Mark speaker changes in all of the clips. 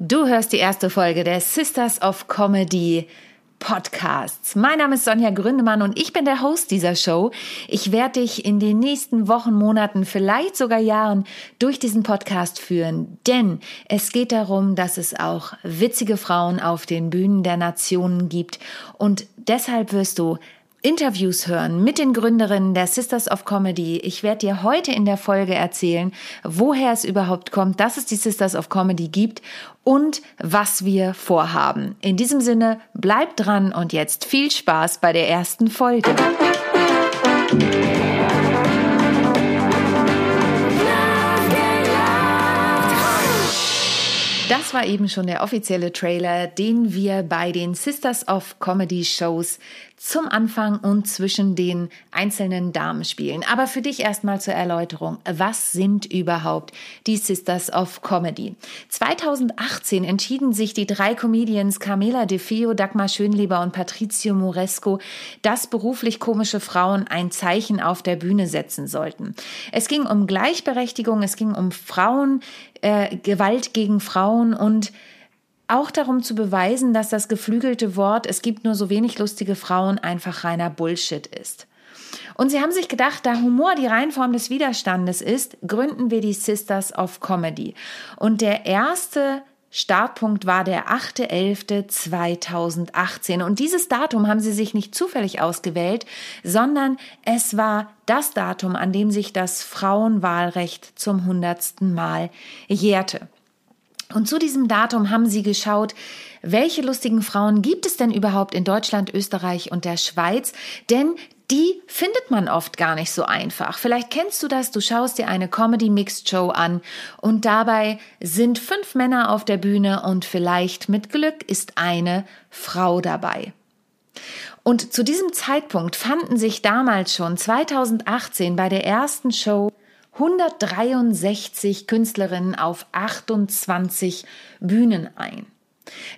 Speaker 1: Du hörst die erste Folge der Sisters of Comedy Podcasts. Mein Name ist Sonja Gründemann und ich bin der Host dieser Show. Ich werde dich in den nächsten Wochen, Monaten, vielleicht sogar Jahren durch diesen Podcast führen, denn es geht darum, dass es auch witzige Frauen auf den Bühnen der Nationen gibt und deshalb wirst du Interviews hören mit den Gründerinnen der Sisters of Comedy. Ich werde dir heute in der Folge erzählen, woher es überhaupt kommt, dass es die Sisters of Comedy gibt und was wir vorhaben. In diesem Sinne, bleib dran und jetzt viel Spaß bei der ersten Folge. Das war eben schon der offizielle Trailer, den wir bei den Sisters of Comedy Shows zum Anfang und zwischen den einzelnen Damen spielen. Aber für dich erstmal zur Erläuterung. Was sind überhaupt die Sisters of Comedy? 2018 entschieden sich die drei Comedians Carmela De Feo, Dagmar Schönleber und Patrizio Moresco, dass beruflich komische Frauen ein Zeichen auf der Bühne setzen sollten. Es ging um Gleichberechtigung, es ging um Frauen, äh, Gewalt gegen Frauen und auch darum zu beweisen, dass das geflügelte Wort, es gibt nur so wenig lustige Frauen, einfach reiner Bullshit ist. Und sie haben sich gedacht, da Humor die Reinform des Widerstandes ist, gründen wir die Sisters of Comedy. Und der erste Startpunkt war der 8.11.2018. Und dieses Datum haben sie sich nicht zufällig ausgewählt, sondern es war das Datum, an dem sich das Frauenwahlrecht zum hundertsten Mal jährte. Und zu diesem Datum haben sie geschaut, welche lustigen Frauen gibt es denn überhaupt in Deutschland, Österreich und der Schweiz? Denn die findet man oft gar nicht so einfach. Vielleicht kennst du das, du schaust dir eine Comedy Mixed Show an und dabei sind fünf Männer auf der Bühne und vielleicht mit Glück ist eine Frau dabei. Und zu diesem Zeitpunkt fanden sich damals schon 2018 bei der ersten Show 163 Künstlerinnen auf 28 Bühnen ein.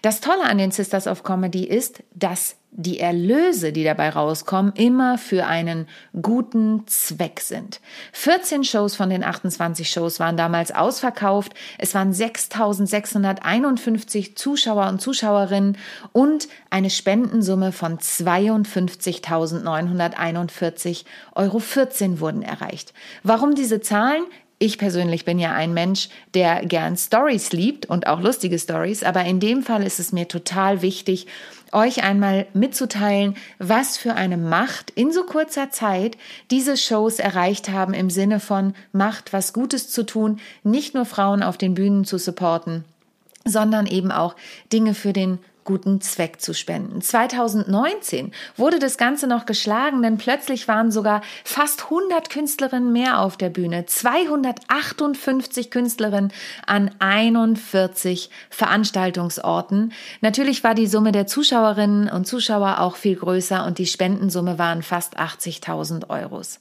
Speaker 1: Das Tolle an den Sisters of Comedy ist, dass die Erlöse, die dabei rauskommen, immer für einen guten Zweck sind. 14 Shows von den 28 Shows waren damals ausverkauft. Es waren 6.651 Zuschauer und Zuschauerinnen und eine Spendensumme von 52.941,14 Euro wurden erreicht. Warum diese Zahlen? Ich persönlich bin ja ein Mensch, der gern Stories liebt und auch lustige Stories, aber in dem Fall ist es mir total wichtig, euch einmal mitzuteilen, was für eine Macht in so kurzer Zeit diese Shows erreicht haben im Sinne von Macht, was Gutes zu tun, nicht nur Frauen auf den Bühnen zu supporten, sondern eben auch Dinge für den guten Zweck zu spenden. 2019 wurde das Ganze noch geschlagen, denn plötzlich waren sogar fast 100 Künstlerinnen mehr auf der Bühne. 258 Künstlerinnen an 41 Veranstaltungsorten. Natürlich war die Summe der Zuschauerinnen und Zuschauer auch viel größer und die Spendensumme waren fast 80.000 Euros.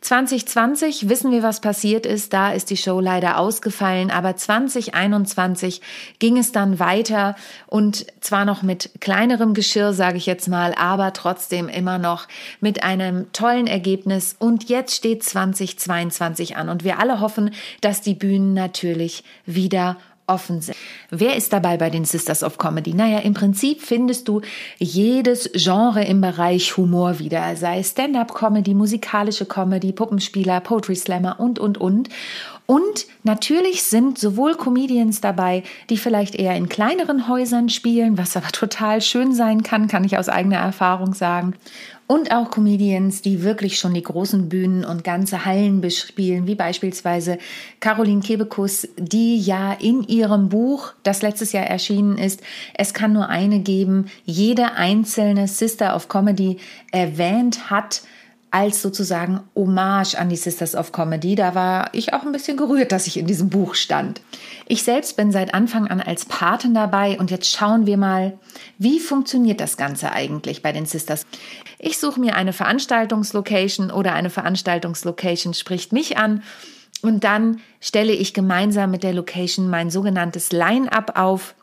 Speaker 1: 2020 wissen wir, was passiert ist. Da ist die Show leider ausgefallen. Aber 2021 ging es dann weiter und zwar noch mit kleinerem Geschirr, sage ich jetzt mal, aber trotzdem immer noch mit einem tollen Ergebnis. Und jetzt steht 2022 an und wir alle hoffen, dass die Bühnen natürlich wieder offen sind. Wer ist dabei bei den Sisters of Comedy? Naja, im Prinzip findest du jedes Genre im Bereich Humor wieder, sei Stand-up-Comedy, musikalische Comedy, Puppenspieler, Poetry Slammer und, und, und. Und natürlich sind sowohl Comedians dabei, die vielleicht eher in kleineren Häusern spielen, was aber total schön sein kann, kann ich aus eigener Erfahrung sagen und auch Comedians, die wirklich schon die großen Bühnen und ganze Hallen bespielen, wie beispielsweise Caroline Kebekus, die ja in ihrem Buch, das letztes Jahr erschienen ist, Es kann nur eine geben, jede einzelne Sister of Comedy erwähnt hat, als sozusagen Hommage an die Sisters of Comedy. Da war ich auch ein bisschen gerührt, dass ich in diesem Buch stand. Ich selbst bin seit Anfang an als Paten dabei und jetzt schauen wir mal, wie funktioniert das Ganze eigentlich bei den Sisters. Ich suche mir eine Veranstaltungslocation oder eine Veranstaltungslocation spricht mich an und dann stelle ich gemeinsam mit der Location mein sogenanntes Line-up auf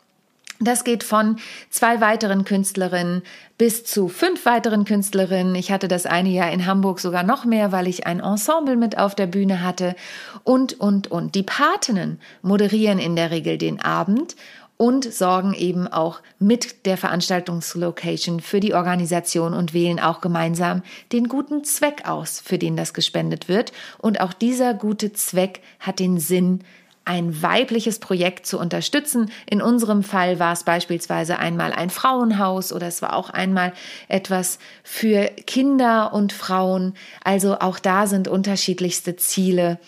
Speaker 1: das geht von zwei weiteren Künstlerinnen bis zu fünf weiteren Künstlerinnen. Ich hatte das eine Jahr in Hamburg sogar noch mehr, weil ich ein Ensemble mit auf der Bühne hatte. Und, und, und. Die Patinnen moderieren in der Regel den Abend und sorgen eben auch mit der Veranstaltungslocation für die Organisation und wählen auch gemeinsam den guten Zweck aus, für den das gespendet wird. Und auch dieser gute Zweck hat den Sinn, ein weibliches Projekt zu unterstützen. In unserem Fall war es beispielsweise einmal ein Frauenhaus oder es war auch einmal etwas für Kinder und Frauen. Also auch da sind unterschiedlichste Ziele,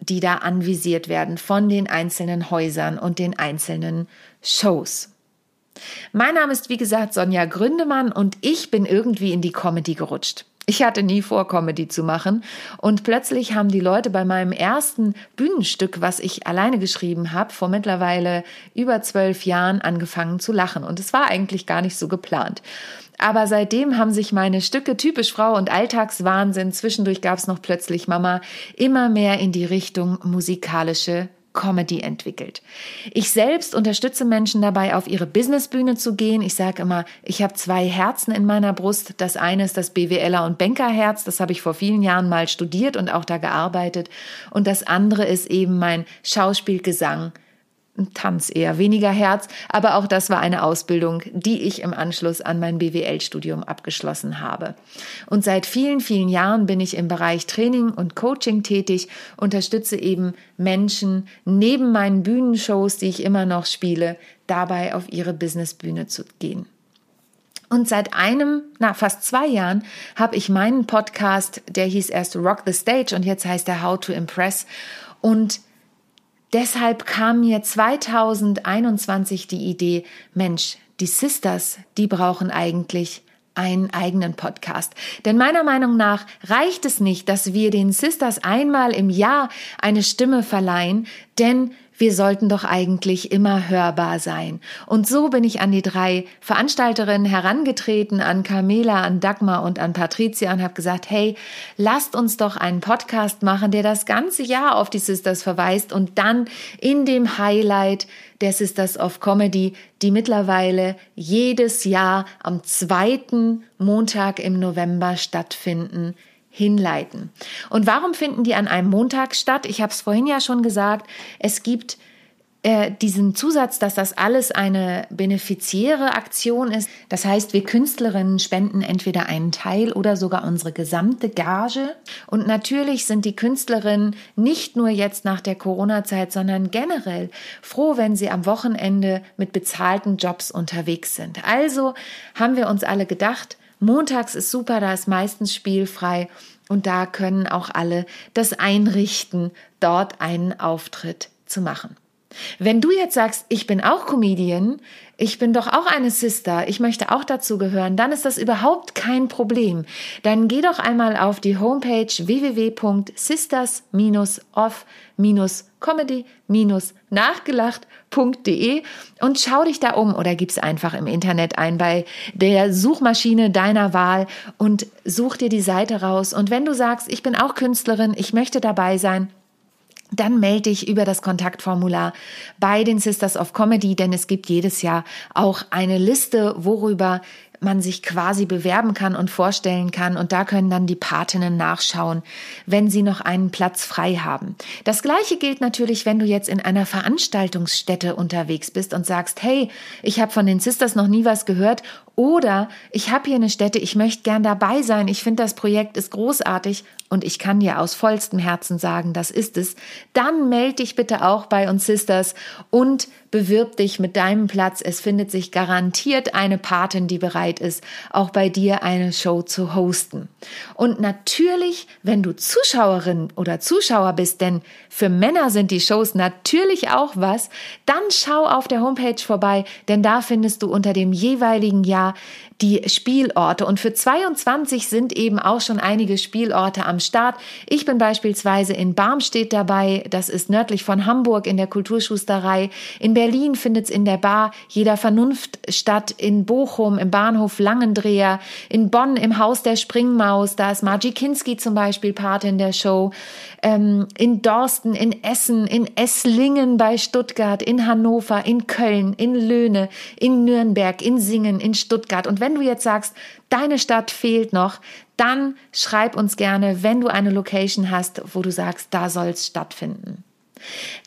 Speaker 1: die da anvisiert werden von den einzelnen Häusern und den einzelnen Shows. Mein Name ist wie gesagt Sonja Gründemann und ich bin irgendwie in die Comedy gerutscht. Ich hatte nie vor, Comedy zu machen. Und plötzlich haben die Leute bei meinem ersten Bühnenstück, was ich alleine geschrieben habe, vor mittlerweile über zwölf Jahren angefangen zu lachen. Und es war eigentlich gar nicht so geplant. Aber seitdem haben sich meine Stücke typisch Frau und Alltagswahnsinn, zwischendurch gab es noch plötzlich Mama, immer mehr in die Richtung musikalische Comedy entwickelt. Ich selbst unterstütze Menschen dabei, auf ihre Businessbühne zu gehen. Ich sage immer, ich habe zwei Herzen in meiner Brust. Das eine ist das BWLer und Bankerherz. Das habe ich vor vielen Jahren mal studiert und auch da gearbeitet. Und das andere ist eben mein Schauspiel, Gesang, Tanz eher weniger Herz, aber auch das war eine Ausbildung, die ich im Anschluss an mein BWL-Studium abgeschlossen habe. Und seit vielen, vielen Jahren bin ich im Bereich Training und Coaching tätig, unterstütze eben Menschen neben meinen Bühnenshows, die ich immer noch spiele, dabei auf ihre Businessbühne zu gehen. Und seit einem, na fast zwei Jahren, habe ich meinen Podcast, der hieß erst Rock the Stage und jetzt heißt er How to Impress. Und Deshalb kam mir 2021 die Idee, Mensch, die Sisters, die brauchen eigentlich einen eigenen Podcast. Denn meiner Meinung nach reicht es nicht, dass wir den Sisters einmal im Jahr eine Stimme verleihen, denn wir sollten doch eigentlich immer hörbar sein. Und so bin ich an die drei Veranstalterinnen herangetreten, an Carmela, an Dagmar und an Patricia und habe gesagt, hey, lasst uns doch einen Podcast machen, der das ganze Jahr auf die Sisters verweist und dann in dem Highlight der Sisters of Comedy, die mittlerweile jedes Jahr am zweiten Montag im November stattfinden, hinleiten. Und warum finden die an einem Montag statt? Ich habe es vorhin ja schon gesagt, es gibt äh, diesen Zusatz, dass das alles eine benefiziäre Aktion ist. Das heißt, wir Künstlerinnen spenden entweder einen Teil oder sogar unsere gesamte Gage. Und natürlich sind die Künstlerinnen nicht nur jetzt nach der Corona-Zeit, sondern generell froh, wenn sie am Wochenende mit bezahlten Jobs unterwegs sind. Also haben wir uns alle gedacht, Montags ist super, da ist meistens spielfrei und da können auch alle das einrichten, dort einen Auftritt zu machen. Wenn du jetzt sagst, ich bin auch Comedian, ich bin doch auch eine Sister, ich möchte auch dazu gehören, dann ist das überhaupt kein Problem. Dann geh doch einmal auf die Homepage www.sisters-off-comedy-nachgelacht.de und schau dich da um oder gib's einfach im Internet ein bei der Suchmaschine deiner Wahl und such dir die Seite raus. Und wenn du sagst, ich bin auch Künstlerin, ich möchte dabei sein, dann melde dich über das Kontaktformular bei den Sisters of Comedy, denn es gibt jedes Jahr auch eine Liste, worüber man sich quasi bewerben kann und vorstellen kann. Und da können dann die Patinnen nachschauen, wenn sie noch einen Platz frei haben. Das Gleiche gilt natürlich, wenn du jetzt in einer Veranstaltungsstätte unterwegs bist und sagst, hey, ich habe von den Sisters noch nie was gehört oder ich habe hier eine Stätte, ich möchte gern dabei sein, ich finde das Projekt ist großartig und ich kann dir aus vollstem Herzen sagen, das ist es, dann melde dich bitte auch bei uns Sisters und bewirb dich mit deinem Platz. Es findet sich garantiert eine Patin, die bereit ist, auch bei dir eine Show zu hosten. Und natürlich, wenn du Zuschauerin oder Zuschauer bist, denn für Männer sind die Shows natürlich auch was, dann schau auf der Homepage vorbei, denn da findest du unter dem jeweiligen Jahr die Spielorte. Und für 22 sind eben auch schon einige Spielorte am Start. Ich bin beispielsweise in Barmstedt dabei. Das ist nördlich von Hamburg in der Kulturschusterei. In Berlin findet es in der Bar Jeder Vernunft statt. In Bochum im Bahnhof Langendreher. In Bonn im Haus der Springmaus. Da ist Margie Kinski zum Beispiel Patin der Show. Ähm, in Dorsten, in Essen, in Esslingen bei Stuttgart, in Hannover, in Köln, in Löhne, in Nürnberg, in Singen, in Stuttgart. Und wenn du jetzt sagst, deine Stadt fehlt noch, dann schreib uns gerne, wenn du eine Location hast, wo du sagst, da soll es stattfinden.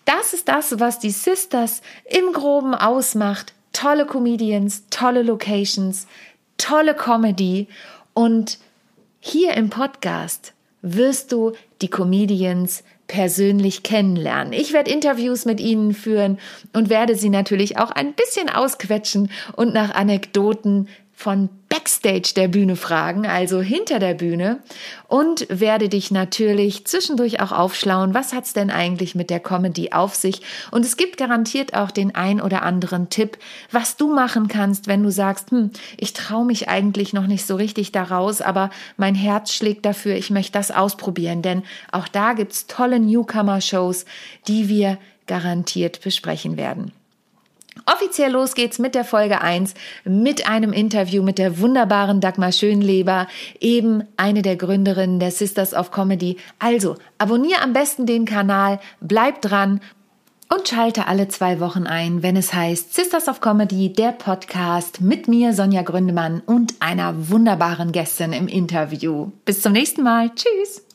Speaker 1: Das ist das, was die Sisters im groben ausmacht. Tolle Comedians, tolle Locations, tolle Comedy und hier im Podcast wirst du die Comedians persönlich kennenlernen. Ich werde Interviews mit ihnen führen und werde sie natürlich auch ein bisschen ausquetschen und nach Anekdoten von Backstage der Bühne fragen, also hinter der Bühne und werde dich natürlich zwischendurch auch aufschlauen, was hat's denn eigentlich mit der Comedy auf sich und es gibt garantiert auch den ein oder anderen Tipp, was du machen kannst, wenn du sagst, hm, ich traue mich eigentlich noch nicht so richtig daraus, aber mein Herz schlägt dafür, ich möchte das ausprobieren, denn auch da gibt's tolle Newcomer Shows, die wir garantiert besprechen werden. Offiziell los geht's mit der Folge 1 mit einem Interview mit der wunderbaren Dagmar Schönleber, eben eine der Gründerinnen der Sisters of Comedy. Also, abonniere am besten den Kanal, bleib dran und schalte alle zwei Wochen ein, wenn es heißt Sisters of Comedy, der Podcast mit mir, Sonja Gründemann und einer wunderbaren Gästin im Interview. Bis zum nächsten Mal. Tschüss.